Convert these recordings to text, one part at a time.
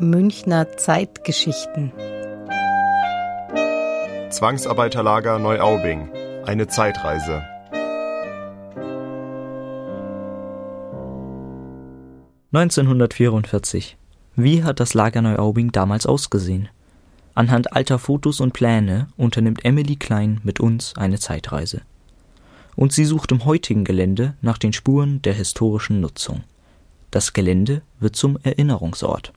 Münchner Zeitgeschichten. Zwangsarbeiterlager Neuaubing. Eine Zeitreise. (1944) Wie hat das Lager Neuaubing damals ausgesehen? Anhand alter Fotos und Pläne unternimmt Emily Klein mit uns eine Zeitreise. Und sie sucht im heutigen Gelände nach den Spuren der historischen Nutzung. Das Gelände wird zum Erinnerungsort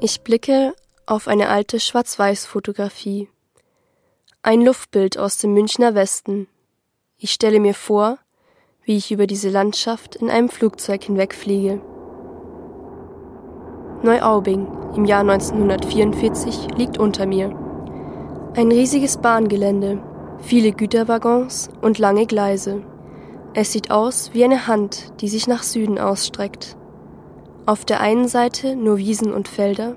Ich blicke auf eine alte Schwarz-Weiß-Fotografie. Ein Luftbild aus dem Münchner Westen. Ich stelle mir vor, wie ich über diese Landschaft in einem Flugzeug hinwegfliege. Neuaubing im Jahr 1944 liegt unter mir. Ein riesiges Bahngelände, viele Güterwaggons und lange Gleise. Es sieht aus wie eine Hand, die sich nach Süden ausstreckt. Auf der einen Seite nur Wiesen und Felder,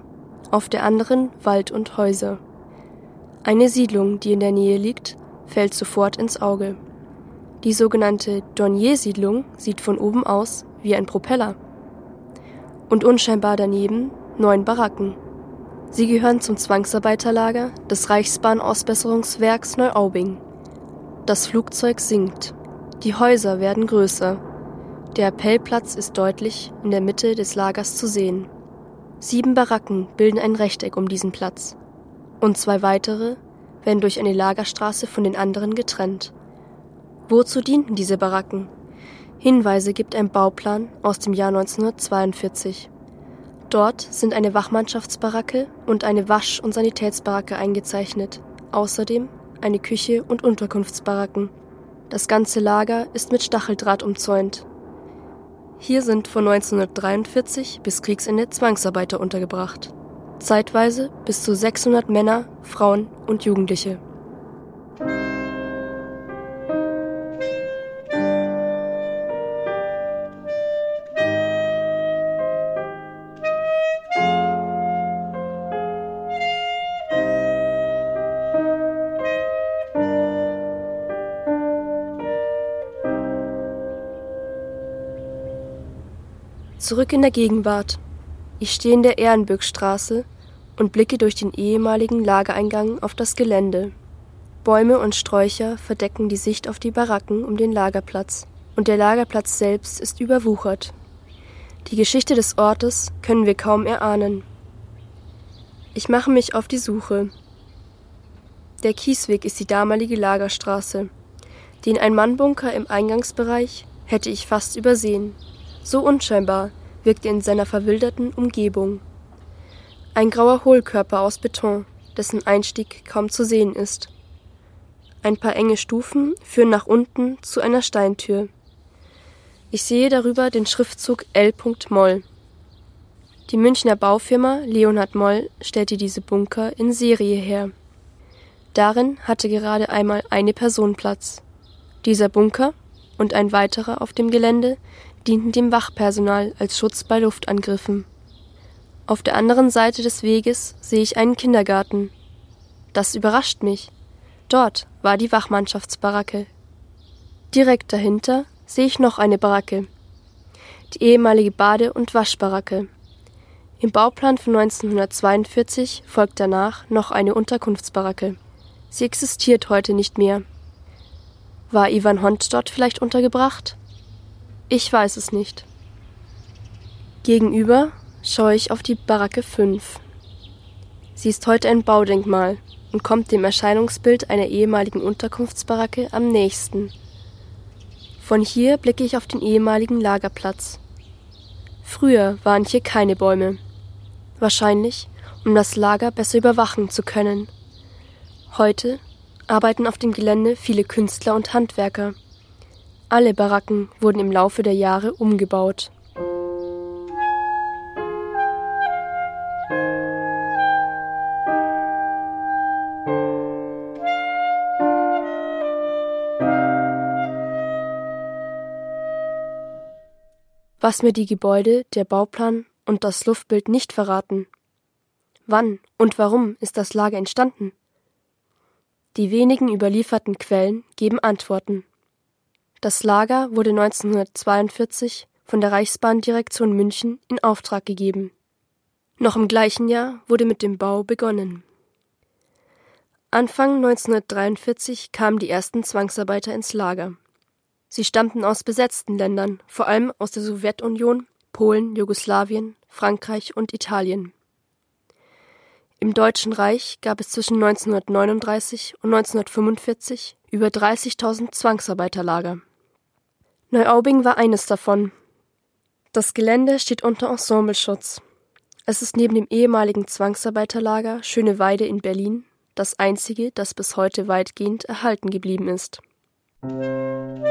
auf der anderen Wald und Häuser. Eine Siedlung, die in der Nähe liegt, fällt sofort ins Auge. Die sogenannte Dornier-Siedlung sieht von oben aus wie ein Propeller. Und unscheinbar daneben neun Baracken. Sie gehören zum Zwangsarbeiterlager des Reichsbahn-Ausbesserungswerks Neuaubing. Das Flugzeug sinkt. Die Häuser werden größer. Der Appellplatz ist deutlich in der Mitte des Lagers zu sehen. Sieben Baracken bilden ein Rechteck um diesen Platz. Und zwei weitere werden durch eine Lagerstraße von den anderen getrennt. Wozu dienten diese Baracken? Hinweise gibt ein Bauplan aus dem Jahr 1942. Dort sind eine Wachmannschaftsbaracke und eine Wasch- und Sanitätsbaracke eingezeichnet, außerdem eine Küche und Unterkunftsbaracken. Das ganze Lager ist mit Stacheldraht umzäunt hier sind von 1943 bis Kriegsende Zwangsarbeiter untergebracht. Zeitweise bis zu 600 Männer, Frauen und Jugendliche. Zurück in der Gegenwart. Ich stehe in der Ehrenbürgstraße und blicke durch den ehemaligen Lagereingang auf das Gelände. Bäume und Sträucher verdecken die Sicht auf die Baracken um den Lagerplatz, und der Lagerplatz selbst ist überwuchert. Die Geschichte des Ortes können wir kaum erahnen. Ich mache mich auf die Suche. Der Kiesweg ist die damalige Lagerstraße. Den Ein-Mann-Bunker im Eingangsbereich hätte ich fast übersehen. So unscheinbar wirkt er in seiner verwilderten Umgebung. Ein grauer Hohlkörper aus Beton, dessen Einstieg kaum zu sehen ist. Ein paar enge Stufen führen nach unten zu einer Steintür. Ich sehe darüber den Schriftzug L. Moll. Die Münchner Baufirma Leonhard Moll stellte diese Bunker in Serie her. Darin hatte gerade einmal eine Person Platz. Dieser Bunker und ein weiterer auf dem Gelände dienten dem Wachpersonal als Schutz bei Luftangriffen. Auf der anderen Seite des Weges sehe ich einen Kindergarten. Das überrascht mich. Dort war die Wachmannschaftsbaracke. Direkt dahinter sehe ich noch eine Baracke. Die ehemalige Bade- und Waschbaracke. Im Bauplan von 1942 folgt danach noch eine Unterkunftsbaracke. Sie existiert heute nicht mehr. War Ivan Hont dort vielleicht untergebracht? Ich weiß es nicht. Gegenüber schaue ich auf die Baracke 5. Sie ist heute ein Baudenkmal und kommt dem Erscheinungsbild einer ehemaligen Unterkunftsbaracke am nächsten. Von hier blicke ich auf den ehemaligen Lagerplatz. Früher waren hier keine Bäume. Wahrscheinlich, um das Lager besser überwachen zu können. Heute arbeiten auf dem Gelände viele Künstler und Handwerker. Alle Baracken wurden im Laufe der Jahre umgebaut. Was mir die Gebäude, der Bauplan und das Luftbild nicht verraten. Wann und warum ist das Lager entstanden? Die wenigen überlieferten Quellen geben Antworten. Das Lager wurde 1942 von der Reichsbahndirektion München in Auftrag gegeben. Noch im gleichen Jahr wurde mit dem Bau begonnen. Anfang 1943 kamen die ersten Zwangsarbeiter ins Lager. Sie stammten aus besetzten Ländern, vor allem aus der Sowjetunion, Polen, Jugoslawien, Frankreich und Italien. Im Deutschen Reich gab es zwischen 1939 und 1945 über 30.000 Zwangsarbeiterlager. Neuaubing war eines davon. Das Gelände steht unter Ensembleschutz. Es ist neben dem ehemaligen Zwangsarbeiterlager Schöneweide in Berlin das einzige, das bis heute weitgehend erhalten geblieben ist. Musik